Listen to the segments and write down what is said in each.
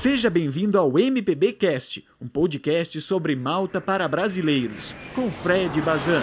Seja bem-vindo ao MPB Cast, um podcast sobre Malta para brasileiros, com Fred Bazan.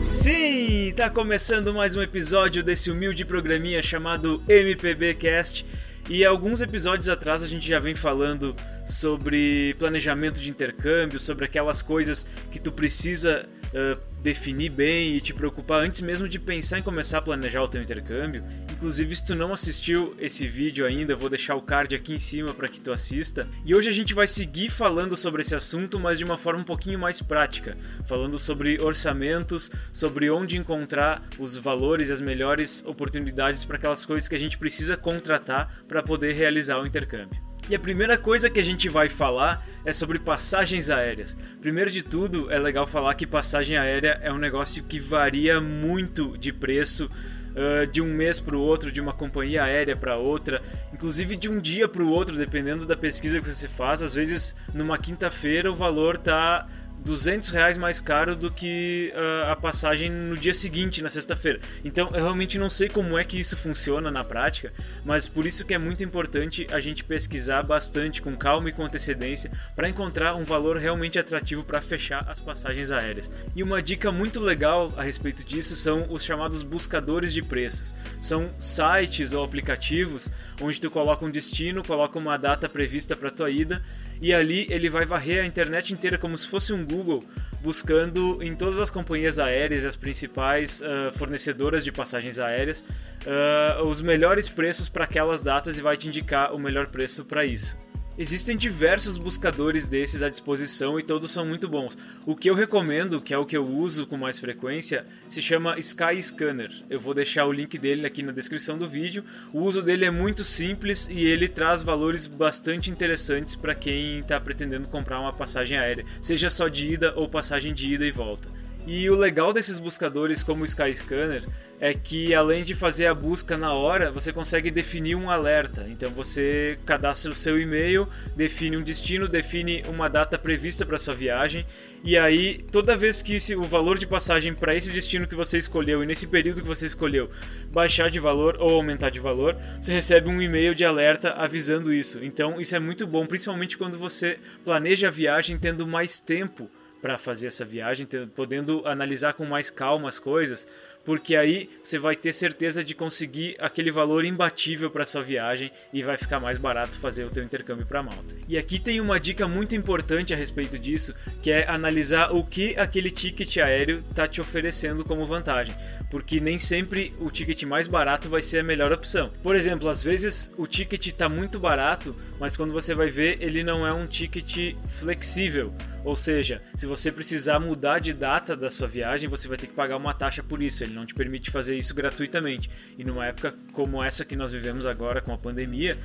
Sim, tá começando mais um episódio desse humilde programinha chamado MPB Cast. E alguns episódios atrás a gente já vem falando sobre planejamento de intercâmbio, sobre aquelas coisas que tu precisa uh, definir bem e te preocupar antes mesmo de pensar em começar a planejar o teu intercâmbio. Inclusive, se tu não assistiu esse vídeo ainda, eu vou deixar o card aqui em cima para que tu assista. E hoje a gente vai seguir falando sobre esse assunto, mas de uma forma um pouquinho mais prática, falando sobre orçamentos, sobre onde encontrar os valores e as melhores oportunidades para aquelas coisas que a gente precisa contratar para poder realizar o intercâmbio. E a primeira coisa que a gente vai falar é sobre passagens aéreas. Primeiro de tudo, é legal falar que passagem aérea é um negócio que varia muito de preço uh, de um mês para o outro, de uma companhia aérea para outra, inclusive de um dia para o outro, dependendo da pesquisa que você faz. Às vezes, numa quinta-feira, o valor tá 200 reais mais caro do que uh, a passagem no dia seguinte, na sexta-feira. Então eu realmente não sei como é que isso funciona na prática, mas por isso que é muito importante a gente pesquisar bastante, com calma e com antecedência, para encontrar um valor realmente atrativo para fechar as passagens aéreas. E uma dica muito legal a respeito disso são os chamados buscadores de preços. São sites ou aplicativos onde tu coloca um destino, coloca uma data prevista para tua ida e ali ele vai varrer a internet inteira como se fosse um Google, buscando em todas as companhias aéreas, as principais uh, fornecedoras de passagens aéreas, uh, os melhores preços para aquelas datas e vai te indicar o melhor preço para isso. Existem diversos buscadores desses à disposição e todos são muito bons. O que eu recomendo, que é o que eu uso com mais frequência, se chama Sky Scanner. Eu vou deixar o link dele aqui na descrição do vídeo. O uso dele é muito simples e ele traz valores bastante interessantes para quem está pretendendo comprar uma passagem aérea, seja só de ida ou passagem de ida e volta. E o legal desses buscadores como o Skyscanner é que além de fazer a busca na hora, você consegue definir um alerta. Então você cadastra o seu e-mail, define um destino, define uma data prevista para sua viagem e aí toda vez que o valor de passagem para esse destino que você escolheu e nesse período que você escolheu baixar de valor ou aumentar de valor, você recebe um e-mail de alerta avisando isso. Então isso é muito bom, principalmente quando você planeja a viagem tendo mais tempo para fazer essa viagem, podendo analisar com mais calma as coisas, porque aí você vai ter certeza de conseguir aquele valor imbatível para sua viagem e vai ficar mais barato fazer o teu intercâmbio para Malta. E aqui tem uma dica muito importante a respeito disso, que é analisar o que aquele ticket aéreo está te oferecendo como vantagem, porque nem sempre o ticket mais barato vai ser a melhor opção. Por exemplo, às vezes o ticket está muito barato, mas quando você vai ver ele não é um ticket flexível ou seja, se você precisar mudar de data da sua viagem, você vai ter que pagar uma taxa por isso. Ele não te permite fazer isso gratuitamente. E numa época como essa que nós vivemos agora com a pandemia,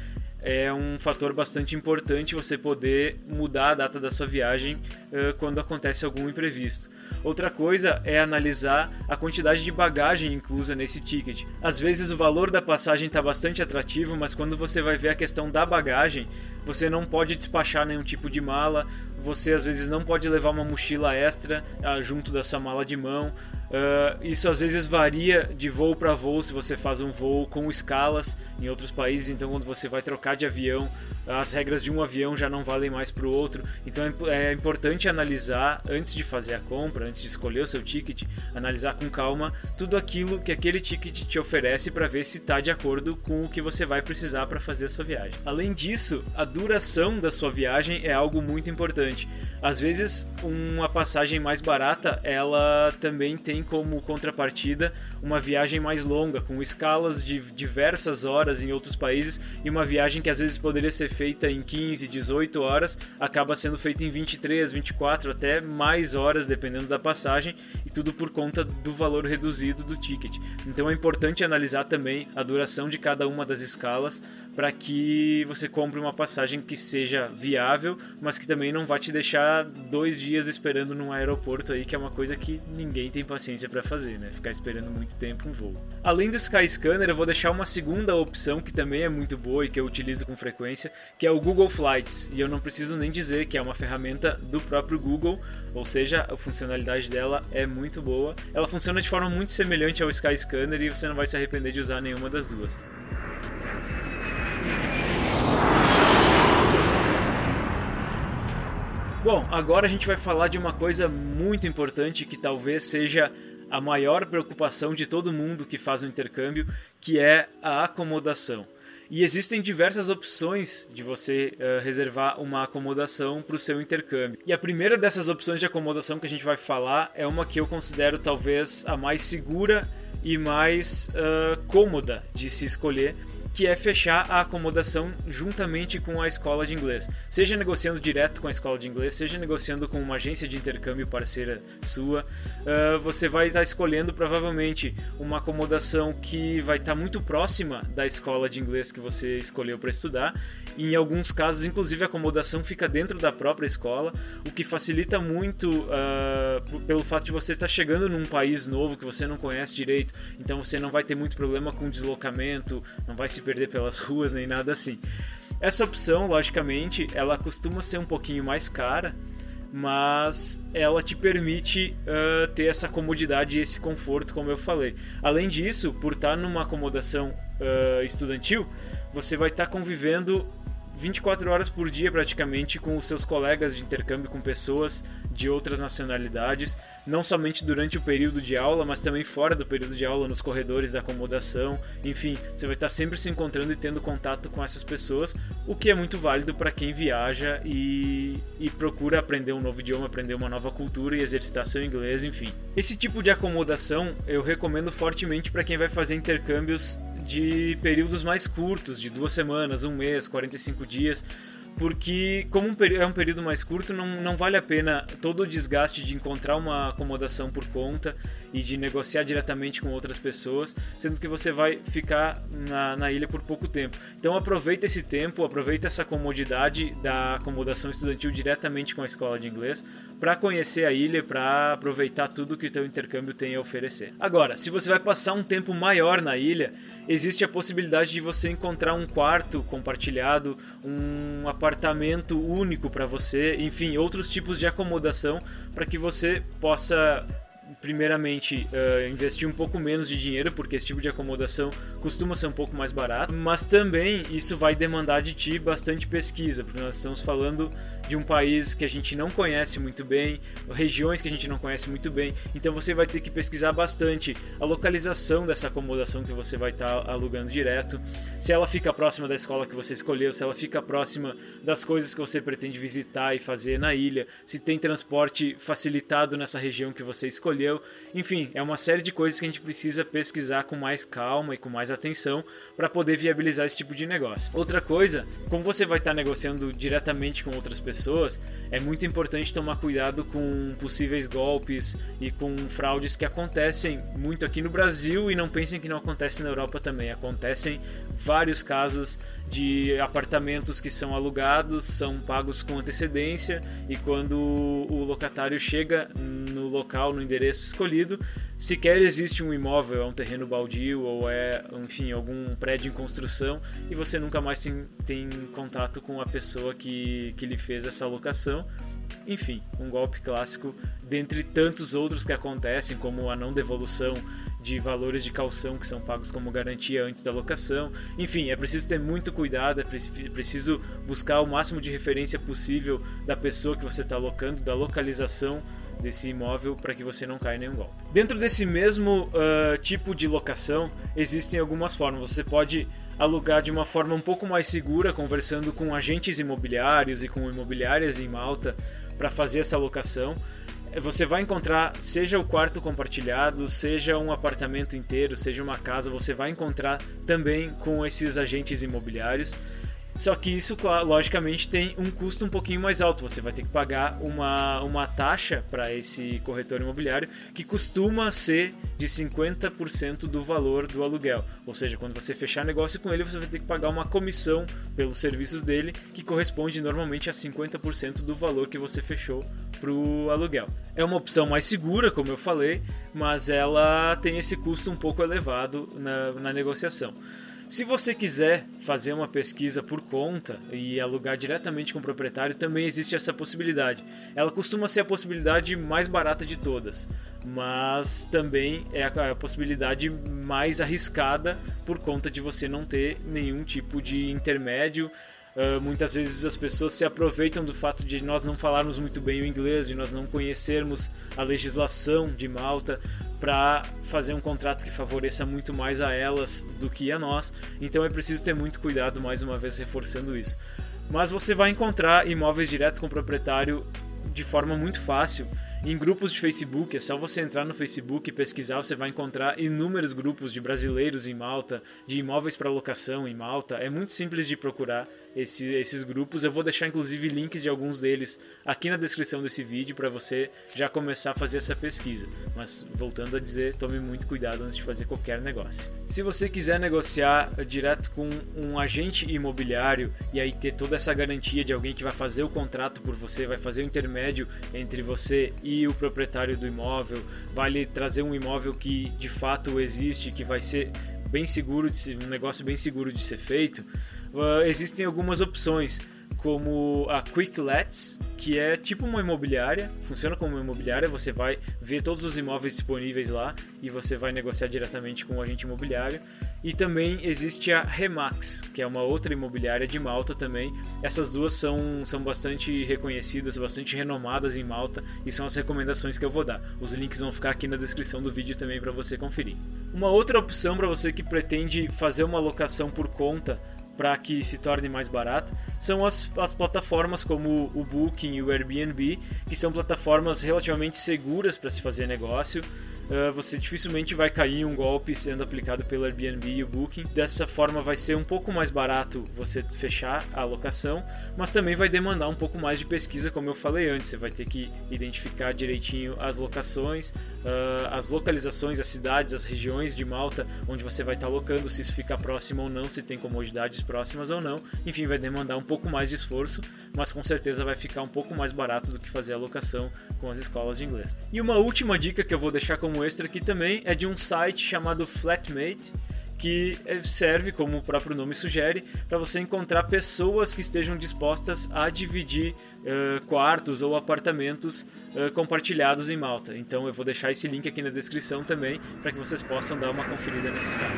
é um fator bastante importante você poder mudar a data da sua viagem uh, quando acontece algum imprevisto. Outra coisa é analisar a quantidade de bagagem inclusa nesse ticket. Às vezes o valor da passagem está bastante atrativo, mas quando você vai ver a questão da bagagem, você não pode despachar nenhum tipo de mala, você às vezes não pode levar uma mochila extra uh, junto da sua mala de mão. Uh, isso às vezes varia de voo para voo se você faz um voo com escalas em outros países. Então, quando você vai trocar de avião, as regras de um avião já não valem mais para o outro. Então, é, é importante analisar antes de fazer a compra, antes de escolher o seu ticket, analisar com calma tudo aquilo que aquele ticket te oferece para ver se está de acordo com o que você vai precisar para fazer a sua viagem. Além disso, a duração da sua viagem é algo muito importante. Às vezes, uma passagem mais barata, ela também tem tem como contrapartida uma viagem mais longa, com escalas de diversas horas em outros países e uma viagem que às vezes poderia ser feita em 15, 18 horas, acaba sendo feita em 23, 24, até mais horas, dependendo da passagem. e tudo por conta do valor reduzido do ticket. Então é importante analisar também a duração de cada uma das escalas para que você compre uma passagem que seja viável, mas que também não vá te deixar dois dias esperando num aeroporto aí, que é uma coisa que ninguém tem paciência para fazer, né? Ficar esperando muito tempo um voo. Além do Skyscanner, eu vou deixar uma segunda opção que também é muito boa e que eu utilizo com frequência, que é o Google Flights. E eu não preciso nem dizer que é uma ferramenta do próprio Google, ou seja, a funcionalidade dela é muito boa. Ela funciona de forma muito semelhante ao Skyscanner e você não vai se arrepender de usar nenhuma das duas. Bom, agora a gente vai falar de uma coisa muito importante que talvez seja a maior preocupação de todo mundo que faz um intercâmbio, que é a acomodação. E existem diversas opções de você uh, reservar uma acomodação para o seu intercâmbio. E a primeira dessas opções de acomodação que a gente vai falar é uma que eu considero talvez a mais segura e mais uh, cômoda de se escolher, que é fechar a acomodação juntamente com a escola de inglês. Seja negociando direto com a escola de inglês, seja negociando com uma agência de intercâmbio parceira sua, uh, você vai estar escolhendo provavelmente uma acomodação que vai estar muito próxima da escola de inglês que você escolheu para estudar. Em alguns casos, inclusive, a acomodação fica dentro da própria escola, o que facilita muito uh, pelo fato de você estar chegando num país novo que você não conhece direito, então você não vai ter muito problema com deslocamento, não vai se perder pelas ruas nem nada assim. Essa opção, logicamente, ela costuma ser um pouquinho mais cara, mas ela te permite uh, ter essa comodidade e esse conforto, como eu falei. Além disso, por estar numa acomodação uh, estudantil, você vai estar convivendo 24 horas por dia praticamente com os seus colegas de intercâmbio com pessoas de outras nacionalidades, não somente durante o período de aula, mas também fora do período de aula, nos corredores da acomodação. Enfim, você vai estar sempre se encontrando e tendo contato com essas pessoas, o que é muito válido para quem viaja e, e procura aprender um novo idioma, aprender uma nova cultura e exercitar seu inglês, enfim. Esse tipo de acomodação eu recomendo fortemente para quem vai fazer intercâmbios de períodos mais curtos, de duas semanas, um mês, 45 dias, porque como é um período mais curto, não, não vale a pena todo o desgaste de encontrar uma acomodação por conta e de negociar diretamente com outras pessoas, sendo que você vai ficar na, na ilha por pouco tempo. Então aproveita esse tempo, aproveita essa comodidade da acomodação estudantil diretamente com a escola de inglês para conhecer a ilha, para aproveitar tudo que o teu intercâmbio tem a oferecer. Agora, se você vai passar um tempo maior na ilha, existe a possibilidade de você encontrar um quarto compartilhado, um apartamento único para você, enfim, outros tipos de acomodação para que você possa primeiramente uh, investir um pouco menos de dinheiro, porque esse tipo de acomodação costuma ser um pouco mais barato, mas também isso vai demandar de ti bastante pesquisa, porque nós estamos falando de um país que a gente não conhece muito bem, regiões que a gente não conhece muito bem, então você vai ter que pesquisar bastante a localização dessa acomodação que você vai estar tá alugando direto, se ela fica próxima da escola que você escolheu, se ela fica próxima das coisas que você pretende visitar e fazer na ilha, se tem transporte facilitado nessa região que você escolheu? Enfim, é uma série de coisas que a gente precisa pesquisar com mais calma e com mais atenção para poder viabilizar esse tipo de negócio. Outra coisa, como você vai estar negociando diretamente com outras pessoas, é muito importante tomar cuidado com possíveis golpes e com fraudes que acontecem muito aqui no Brasil e não pensem que não acontece na Europa também. Acontecem vários casos de apartamentos que são alugados, são pagos com antecedência e quando o locatário chega no local, no endereço escolhido, sequer existe um imóvel, é um terreno baldio ou é, enfim, algum prédio em construção e você nunca mais tem, tem contato com a pessoa que, que lhe fez essa locação. Enfim, um golpe clássico dentre tantos outros que acontecem, como a não devolução de valores de calção que são pagos como garantia antes da locação. Enfim, é preciso ter muito cuidado, é preciso buscar o máximo de referência possível da pessoa que você está alocando, da localização desse imóvel para que você não caia em nenhum golpe. Dentro desse mesmo uh, tipo de locação, existem algumas formas. Você pode alugar de uma forma um pouco mais segura, conversando com agentes imobiliários e com imobiliárias em Malta para fazer essa locação. Você vai encontrar, seja o quarto compartilhado, seja um apartamento inteiro, seja uma casa, você vai encontrar também com esses agentes imobiliários. Só que isso, logicamente, tem um custo um pouquinho mais alto. Você vai ter que pagar uma, uma taxa para esse corretor imobiliário que costuma ser de 50% do valor do aluguel. Ou seja, quando você fechar negócio com ele, você vai ter que pagar uma comissão pelos serviços dele que corresponde normalmente a 50% do valor que você fechou para o aluguel. É uma opção mais segura, como eu falei, mas ela tem esse custo um pouco elevado na, na negociação. Se você quiser fazer uma pesquisa por conta e alugar diretamente com o proprietário, também existe essa possibilidade. Ela costuma ser a possibilidade mais barata de todas, mas também é a possibilidade mais arriscada por conta de você não ter nenhum tipo de intermédio Uh, muitas vezes as pessoas se aproveitam do fato de nós não falarmos muito bem o inglês, de nós não conhecermos a legislação de Malta para fazer um contrato que favoreça muito mais a elas do que a nós. Então é preciso ter muito cuidado, mais uma vez reforçando isso. Mas você vai encontrar imóveis direto com o proprietário de forma muito fácil em grupos de Facebook, é só você entrar no Facebook e pesquisar, você vai encontrar inúmeros grupos de brasileiros em Malta, de imóveis para locação em Malta. É muito simples de procurar esse, esses grupos. Eu vou deixar inclusive links de alguns deles aqui na descrição desse vídeo para você já começar a fazer essa pesquisa. Mas voltando a dizer, tome muito cuidado antes de fazer qualquer negócio. Se você quiser negociar direto com um agente imobiliário e aí ter toda essa garantia de alguém que vai fazer o contrato por você, vai fazer o intermédio entre você e o proprietário do imóvel, vai lhe trazer um imóvel que de fato existe, que vai ser bem seguro, de ser, um negócio bem seguro de ser feito, uh, existem algumas opções como a Quick Lets, que é tipo uma imobiliária, funciona como uma imobiliária, você vai ver todos os imóveis disponíveis lá e você vai negociar diretamente com o agente imobiliário. E também existe a Remax, que é uma outra imobiliária de Malta também. Essas duas são, são bastante reconhecidas, bastante renomadas em Malta e são as recomendações que eu vou dar. Os links vão ficar aqui na descrição do vídeo também para você conferir. Uma outra opção para você que pretende fazer uma locação por conta para que se torne mais barata são as, as plataformas como o Booking e o Airbnb, que são plataformas relativamente seguras para se fazer negócio uh, você dificilmente vai cair em um golpe sendo aplicado pelo Airbnb e o Booking. Dessa forma, vai ser um pouco mais barato você fechar a locação, mas também vai demandar um pouco mais de pesquisa, como eu falei antes. Você vai ter que identificar direitinho as locações, uh, as localizações, as cidades, as regiões de Malta onde você vai estar alocando, se isso fica próximo ou não, se tem comodidades próximas ou não. Enfim, vai demandar um pouco mais de esforço, mas com certeza vai ficar um pouco mais barato do que fazer a locação com as escolas de inglês. E uma última dica que eu vou deixar como extra aqui também é de um site chamado Flatmate que é, serve, como o próprio nome sugere, para você encontrar pessoas que estejam dispostas a dividir uh, quartos ou apartamentos uh, compartilhados em Malta. Então eu vou deixar esse link aqui na descrição também para que vocês possam dar uma conferida nesse site.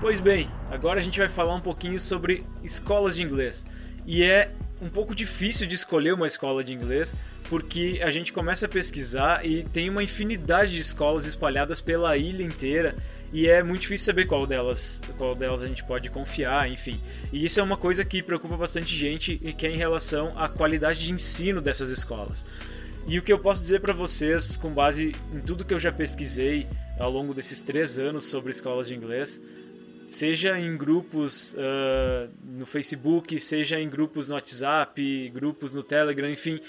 Pois bem, agora a gente vai falar um pouquinho sobre escolas de inglês. E é um pouco difícil de escolher uma escola de inglês, porque a gente começa a pesquisar e tem uma infinidade de escolas espalhadas pela ilha inteira e é muito difícil saber qual delas, qual delas a gente pode confiar, enfim. E isso é uma coisa que preocupa bastante gente e que é em relação à qualidade de ensino dessas escolas. E o que eu posso dizer para vocês, com base em tudo que eu já pesquisei ao longo desses três anos sobre escolas de inglês, seja em grupos uh, no Facebook, seja em grupos no WhatsApp, grupos no Telegram, enfim,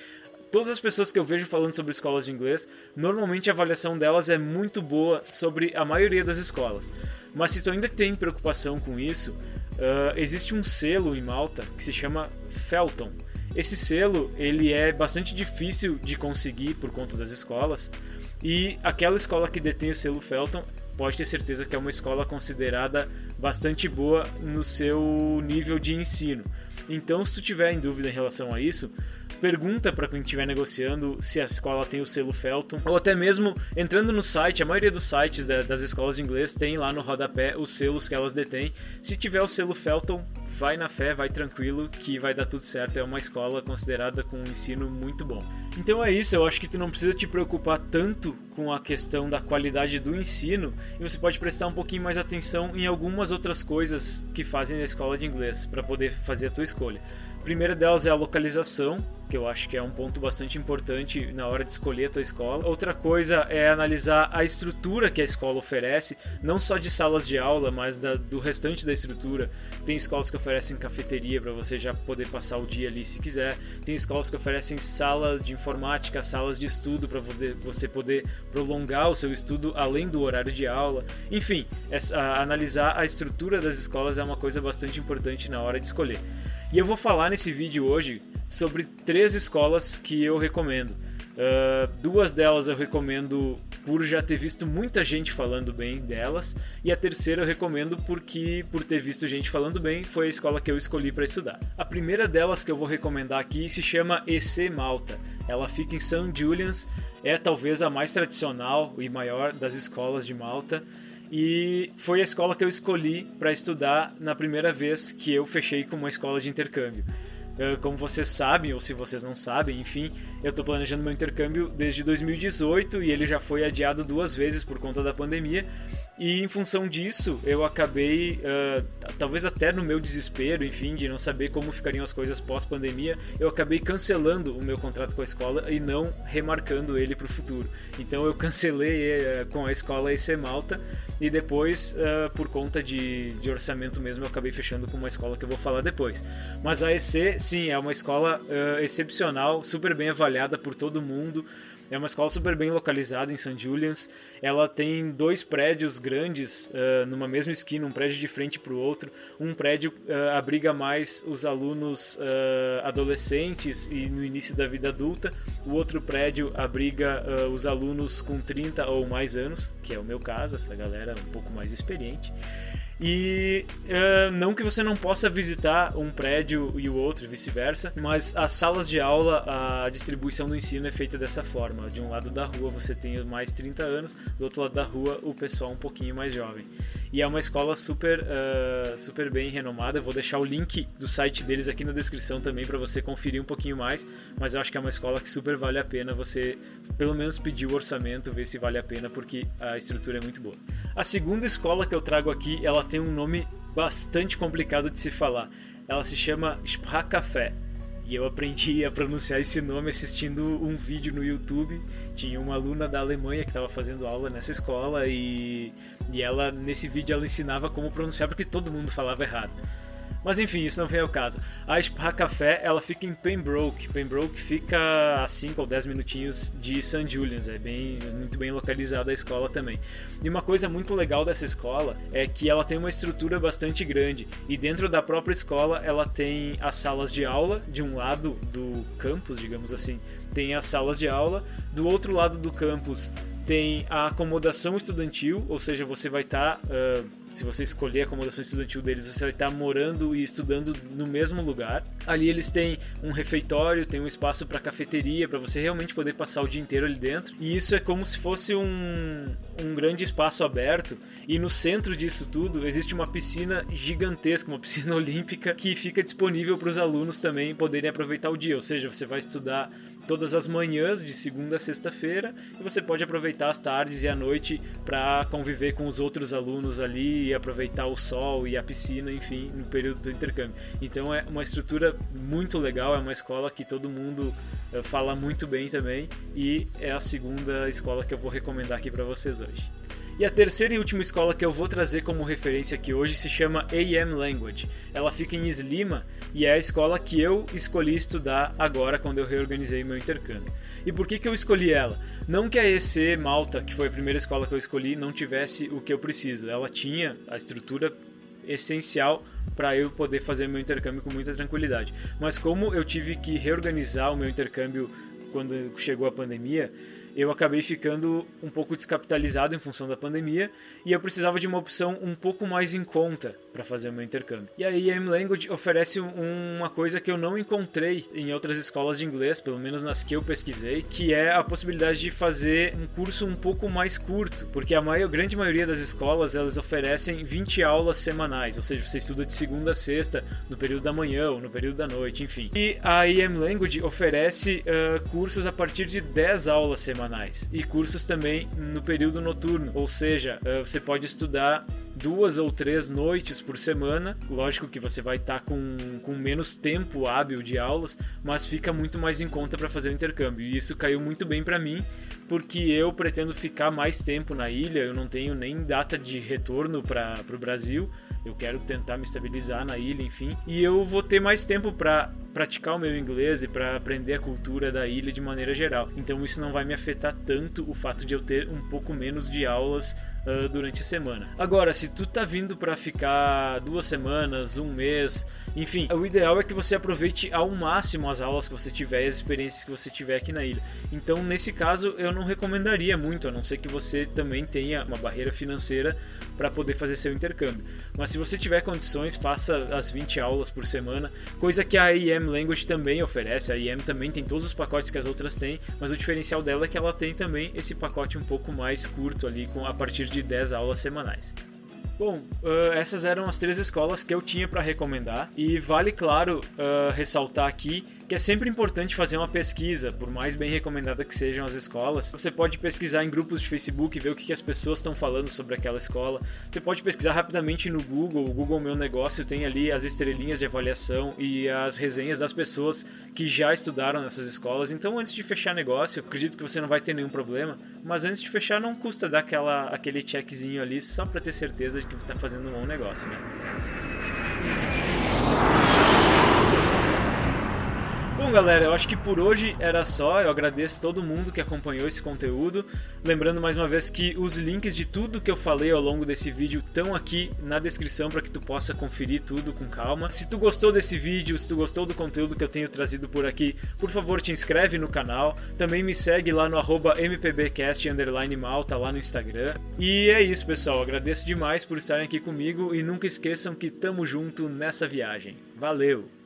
todas as pessoas que eu vejo falando sobre escolas de inglês, normalmente a avaliação delas é muito boa sobre a maioria das escolas. Mas se tu ainda tem preocupação com isso, uh, existe um selo em Malta que se chama Felton. Esse selo ele é bastante difícil de conseguir por conta das escolas e aquela escola que detém o selo Felton pode ter certeza que é uma escola considerada bastante boa no seu nível de ensino. Então, se tu tiver em dúvida em relação a isso, pergunta para quem estiver negociando se a escola tem o selo Felton, ou até mesmo entrando no site, a maioria dos sites das escolas de inglês tem lá no rodapé os selos que elas detêm. Se tiver o selo Felton, vai na fé, vai tranquilo que vai dar tudo certo. É uma escola considerada com um ensino muito bom. Então é isso, eu acho que tu não precisa te preocupar tanto com a questão da qualidade do ensino e você pode prestar um pouquinho mais atenção em algumas outras coisas que fazem na escola de inglês para poder fazer a tua escolha. A primeira delas é a localização, que eu acho que é um ponto bastante importante na hora de escolher a tua escola. Outra coisa é analisar a estrutura que a escola oferece, não só de salas de aula, mas da, do restante da estrutura. Tem escolas que oferecem cafeteria para você já poder passar o dia ali se quiser. Tem escolas que oferecem sala de informática, salas de estudo para você poder prolongar o seu estudo além do horário de aula. Enfim, essa, analisar a estrutura das escolas é uma coisa bastante importante na hora de escolher. E eu vou falar nesse vídeo hoje sobre três escolas que eu recomendo. Uh, duas delas eu recomendo por já ter visto muita gente falando bem delas, e a terceira eu recomendo porque, por ter visto gente falando bem, foi a escola que eu escolhi para estudar. A primeira delas que eu vou recomendar aqui se chama EC Malta. Ela fica em St. Julian's, é talvez a mais tradicional e maior das escolas de Malta e foi a escola que eu escolhi para estudar na primeira vez que eu fechei com uma escola de intercâmbio. Ah, como vocês sabem, ou se vocês não sabem, enfim, eu estou planejando meu intercâmbio desde 2018 e ele já foi adiado duas vezes por conta da pandemia. E em função disso, eu acabei, uh, talvez até no meu desespero, enfim, de não saber como ficariam as coisas pós-pandemia, eu acabei cancelando o meu contrato com a escola e não remarcando ele para o futuro. Então eu cancelei uh, com a escola EC Malta e depois, uh, por conta de, de, orçamento mesmo, eu acabei fechando com uma escola que eu vou falar depois. Mas a EC, sim, é uma escola excepcional, super bem avaliada por todo mundo. É uma escola super bem localizada em St. Julian's. Ela tem dois prédios grandes uh, numa mesma esquina, um prédio de frente para o outro. Um prédio uh, abriga mais os alunos uh, adolescentes e no início da vida adulta. O outro prédio abriga os alunos com 30 ou mais anos, que é o meu caso, essa galera um pouco mais experiente. E uh, não que você não possa visitar um prédio e o outro, vice-versa, mas as salas de aula, a distribuição do ensino é feita dessa forma. De um lado da rua você tem mais 30 anos, do outro lado da rua o pessoal um pouquinho mais jovem. E é uma escola super, uh, super bem renomada. Vou deixar o link do site deles aqui na descrição também para você conferir um pouquinho mais. Mas eu acho que é uma escola que super vale a pena você, pelo menos, pedir o orçamento, ver se vale a pena, porque a estrutura é muito boa. A segunda escola que eu trago aqui, ela tem um nome bastante complicado de se falar. Ela se chama Sprachcafé. E eu aprendi a pronunciar esse nome assistindo um vídeo no YouTube. Tinha uma aluna da Alemanha que estava fazendo aula nessa escola e, e ela nesse vídeo ela ensinava como pronunciar porque todo mundo falava errado. Mas enfim, isso não vem ao caso. A Spa Café, ela fica em Pembroke. Pembroke fica a 5 ou 10 minutinhos de St. Julian's, é bem, muito bem localizada a escola também. E uma coisa muito legal dessa escola é que ela tem uma estrutura bastante grande e dentro da própria escola ela tem as salas de aula de um lado do campus, digamos assim, tem as salas de aula, do outro lado do campus tem a acomodação estudantil, ou seja, você vai estar, tá, uh, se você escolher a acomodação estudantil deles, você vai estar tá morando e estudando no mesmo lugar. Ali eles têm um refeitório, tem um espaço para cafeteria, para você realmente poder passar o dia inteiro ali dentro. E isso é como se fosse um, um grande espaço aberto. E no centro disso tudo existe uma piscina gigantesca, uma piscina olímpica, que fica disponível para os alunos também poderem aproveitar o dia. Ou seja, você vai estudar todas as manhãs, de segunda a sexta-feira, e você pode aproveitar as tardes e a noite para conviver com os outros alunos ali e aproveitar o sol e a piscina, enfim, no período do intercâmbio. Então é uma estrutura muito legal, é uma escola que todo mundo eh, fala muito bem também e é a segunda escola que eu vou recomendar aqui para vocês hoje. E a terceira e última escola que eu vou trazer como referência aqui hoje se chama AM Language. Ela fica em Slima e é a escola que eu escolhi estudar agora quando eu reorganizei meu intercâmbio. E por que, que eu escolhi ela? Não que a EC Malta, que foi a primeira escola que eu escolhi, não tivesse o que eu preciso. Ela tinha a estrutura essencial para eu poder fazer meu intercâmbio com muita tranquilidade. Mas como eu tive que reorganizar o meu intercâmbio quando chegou a pandemia, eu acabei ficando um pouco descapitalizado em função da pandemia e eu precisava de uma opção um pouco mais em conta para fazer o meu intercâmbio. E a EM Language oferece uma coisa que eu não encontrei em outras escolas de inglês, pelo menos nas que eu pesquisei, que é a possibilidade de fazer um curso um pouco mais curto, porque a maior, grande maioria das escolas elas oferecem 20 aulas semanais, ou seja, você estuda de segunda a sexta no período da manhã ou no período da noite, enfim. E a EM Language oferece uh, cursos a partir de 10 aulas semanais e cursos também no período noturno, ou seja, uh, você pode estudar duas ou três noites por semana. Lógico que você vai estar tá com, com menos tempo hábil de aulas, mas fica muito mais em conta para fazer o intercâmbio. E isso caiu muito bem para mim, porque eu pretendo ficar mais tempo na ilha. Eu não tenho nem data de retorno para o Brasil. Eu quero tentar me estabilizar na ilha, enfim. E eu vou ter mais tempo para praticar o meu inglês e para aprender a cultura da ilha de maneira geral. Então isso não vai me afetar tanto o fato de eu ter um pouco menos de aulas uh, durante a semana. Agora, se tu tá vindo para ficar duas semanas, um mês, enfim, o ideal é que você aproveite ao máximo as aulas que você tiver e as experiências que você tiver aqui na ilha. Então, nesse caso, eu não recomendaria muito, a não ser que você também tenha uma barreira financeira para poder fazer seu intercâmbio. Mas se você tiver condições, faça as 20 aulas por semana, coisa que a IEM Language também oferece. A IEM também tem todos os pacotes que as outras têm, mas o diferencial dela é que ela tem também esse pacote um pouco mais curto ali, com a partir de 10 aulas semanais. Bom, uh, essas eram as três escolas que eu tinha para recomendar e vale, claro, uh, ressaltar aqui que é sempre importante fazer uma pesquisa, por mais bem recomendada que sejam as escolas. Você pode pesquisar em grupos de Facebook, ver o que as pessoas estão falando sobre aquela escola. Você pode pesquisar rapidamente no Google, o Google Meu Negócio tem ali as estrelinhas de avaliação e as resenhas das pessoas que já estudaram nessas escolas. Então, antes de fechar negócio, acredito que você não vai ter nenhum problema, mas antes de fechar não custa dar aquela, aquele checkzinho ali só para ter certeza de que está fazendo um bom negócio, né? Bom, galera, eu acho que por hoje era só. Eu agradeço todo mundo que acompanhou esse conteúdo. Lembrando mais uma vez que os links de tudo que eu falei ao longo desse vídeo estão aqui na descrição para que tu possa conferir tudo com calma. Se tu gostou desse vídeo, se tu gostou do conteúdo que eu tenho trazido por aqui, por favor, te inscreve no canal. Também me segue lá no mpbcast_malta lá no Instagram. E é isso, pessoal. Agradeço demais por estarem aqui comigo e nunca esqueçam que tamo junto nessa viagem. Valeu!